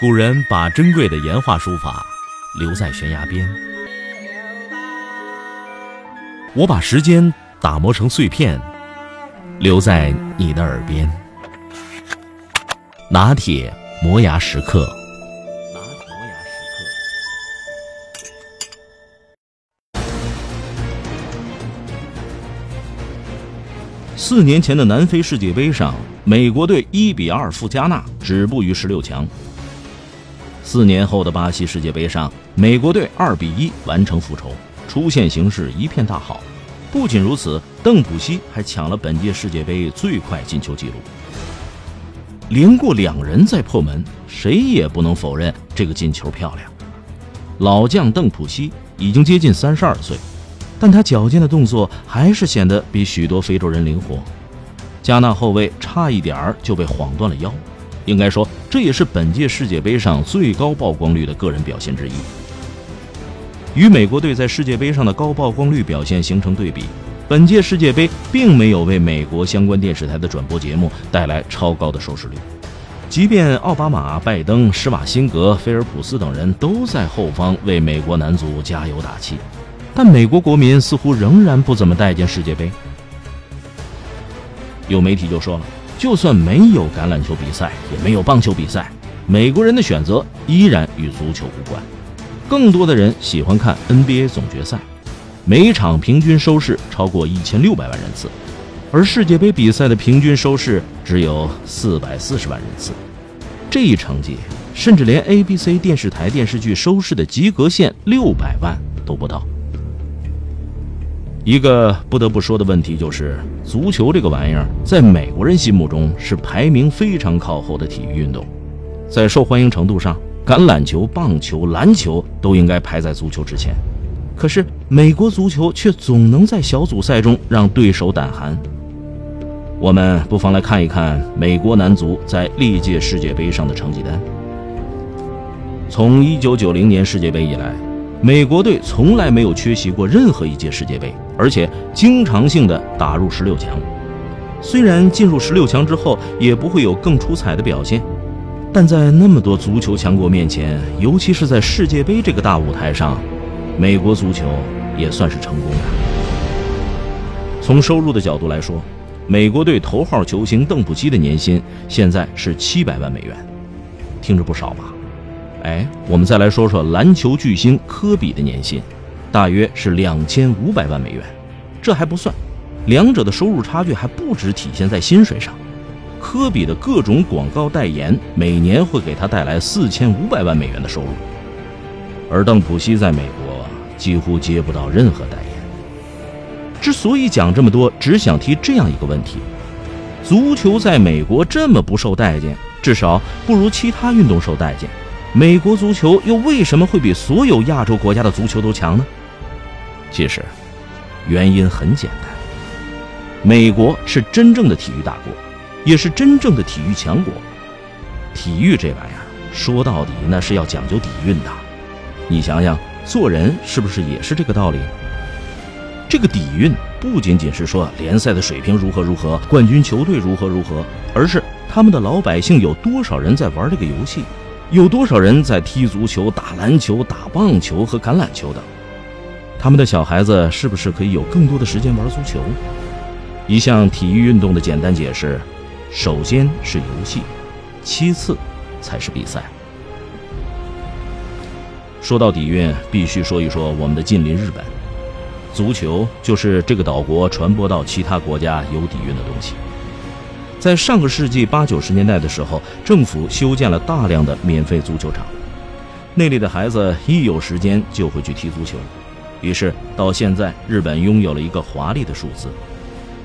古人把珍贵的岩画书法留在悬崖边，我把时间打磨成碎片，留在你的耳边。拿铁磨牙时刻。四年前的南非世界杯上，美国队一比二负加纳，止步于十六强。四年后的巴西世界杯上，美国队二比一完成复仇，出线形势一片大好。不仅如此，邓普西还抢了本届世界杯最快进球纪录。连过两人再破门，谁也不能否认这个进球漂亮。老将邓普西已经接近三十二岁，但他矫健的动作还是显得比许多非洲人灵活。加纳后卫差一点儿就被晃断了腰。应该说，这也是本届世界杯上最高曝光率的个人表现之一。与美国队在世界杯上的高曝光率表现形成对比，本届世界杯并没有为美国相关电视台的转播节目带来超高的收视率。即便奥巴马、拜登、施瓦辛格、菲尔普斯等人都在后方为美国男足加油打气，但美国国民似乎仍然不怎么待见世界杯。有媒体就说了。就算没有橄榄球比赛，也没有棒球比赛，美国人的选择依然与足球无关。更多的人喜欢看 NBA 总决赛，每场平均收视超过一千六百万人次，而世界杯比赛的平均收视只有四百四十万人次。这一成绩，甚至连 ABC 电视台电视剧收视的及格线六百万都不到。一个不得不说的问题就是，足球这个玩意儿在美国人心目中是排名非常靠后的体育运动，在受欢迎程度上，橄榄球、棒球、篮球都应该排在足球之前。可是美国足球却总能在小组赛中让对手胆寒。我们不妨来看一看美国男足在历届世界杯上的成绩单。从1990年世界杯以来。美国队从来没有缺席过任何一届世界杯，而且经常性的打入十六强。虽然进入十六强之后也不会有更出彩的表现，但在那么多足球强国面前，尤其是在世界杯这个大舞台上，美国足球也算是成功的。从收入的角度来说，美国队头号球星邓普西的年薪现在是七百万美元，听着不少吧？哎，我们再来说说篮球巨星科比的年薪，大约是两千五百万美元。这还不算，两者的收入差距还不止体现在薪水上。科比的各种广告代言每年会给他带来四千五百万美元的收入，而邓普西在美国几乎接不到任何代言。之所以讲这么多，只想提这样一个问题：足球在美国这么不受待见，至少不如其他运动受待见。美国足球又为什么会比所有亚洲国家的足球都强呢？其实，原因很简单。美国是真正的体育大国，也是真正的体育强国。体育这玩意儿，说到底那是要讲究底蕴的。你想想，做人是不是也是这个道理？这个底蕴不仅仅是说联赛的水平如何如何，冠军球队如何如何，而是他们的老百姓有多少人在玩这个游戏。有多少人在踢足球、打篮球、打棒球和橄榄球等？他们的小孩子是不是可以有更多的时间玩足球？一项体育运动的简单解释：首先是游戏，其次才是比赛。说到底蕴，必须说一说我们的近邻日本。足球就是这个岛国传播到其他国家有底蕴的东西。在上个世纪八九十年代的时候，政府修建了大量的免费足球场，那里的孩子一有时间就会去踢足球。于是到现在，日本拥有了一个华丽的数字：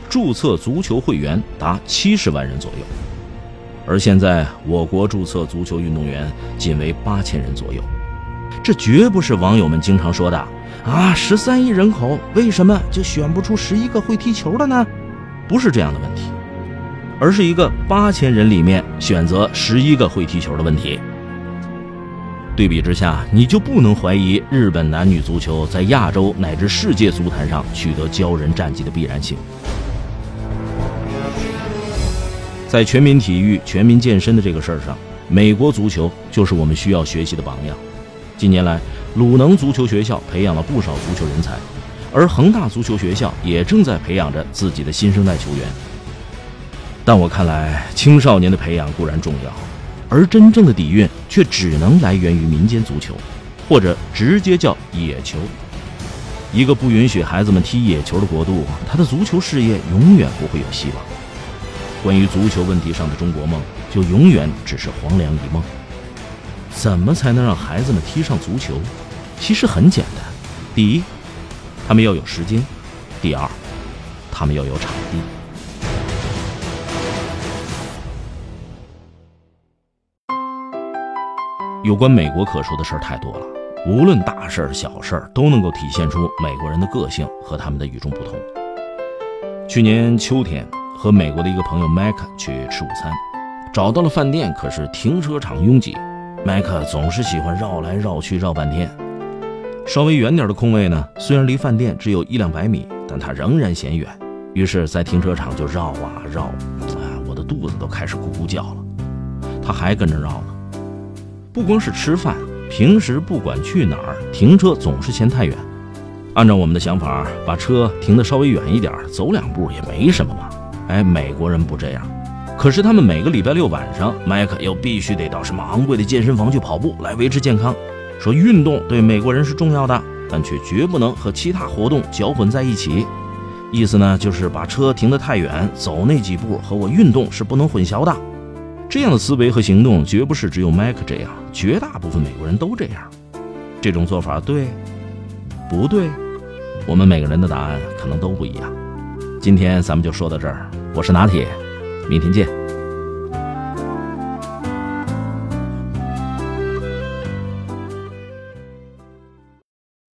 注册足球会员达七十万人左右。而现在，我国注册足球运动员仅为八千人左右。这绝不是网友们经常说的“啊，十三亿人口，为什么就选不出十一个会踢球的呢？”不是这样的问题。而是一个八千人里面选择十一个会踢球的问题。对比之下，你就不能怀疑日本男女足球在亚洲乃至世界足坛上取得骄人战绩的必然性。在全民体育、全民健身的这个事儿上，美国足球就是我们需要学习的榜样。近年来，鲁能足球学校培养了不少足球人才，而恒大足球学校也正在培养着自己的新生代球员。但我看来，青少年的培养固然重要，而真正的底蕴却只能来源于民间足球，或者直接叫野球。一个不允许孩子们踢野球的国度，他的足球事业永远不会有希望。关于足球问题上的中国梦，就永远只是黄粱一梦。怎么才能让孩子们踢上足球？其实很简单：第一，他们要有时间；第二，他们要有场地。有关美国可说的事儿太多了，无论大事儿、小事儿，都能够体现出美国人的个性和他们的与众不同。去年秋天，和美国的一个朋友麦克去吃午餐，找到了饭店，可是停车场拥挤。麦克总是喜欢绕来绕去绕半天，稍微远点的空位呢，虽然离饭店只有一两百米，但他仍然嫌远，于是，在停车场就绕啊绕，啊，我的肚子都开始咕咕叫了。他还跟着绕呢。不光是吃饭，平时不管去哪儿，停车总是嫌太远。按照我们的想法，把车停得稍微远一点，走两步也没什么嘛。哎，美国人不这样。可是他们每个礼拜六晚上，麦克又必须得到什么昂贵的健身房去跑步来维持健康。说运动对美国人是重要的，但却绝不能和其他活动搅混在一起。意思呢，就是把车停得太远，走那几步和我运动是不能混淆的。这样的思维和行动绝不是只有麦克这样，绝大部分美国人都这样。这种做法对不对？我们每个人的答案可能都不一样。今天咱们就说到这儿，我是拿铁。明天见。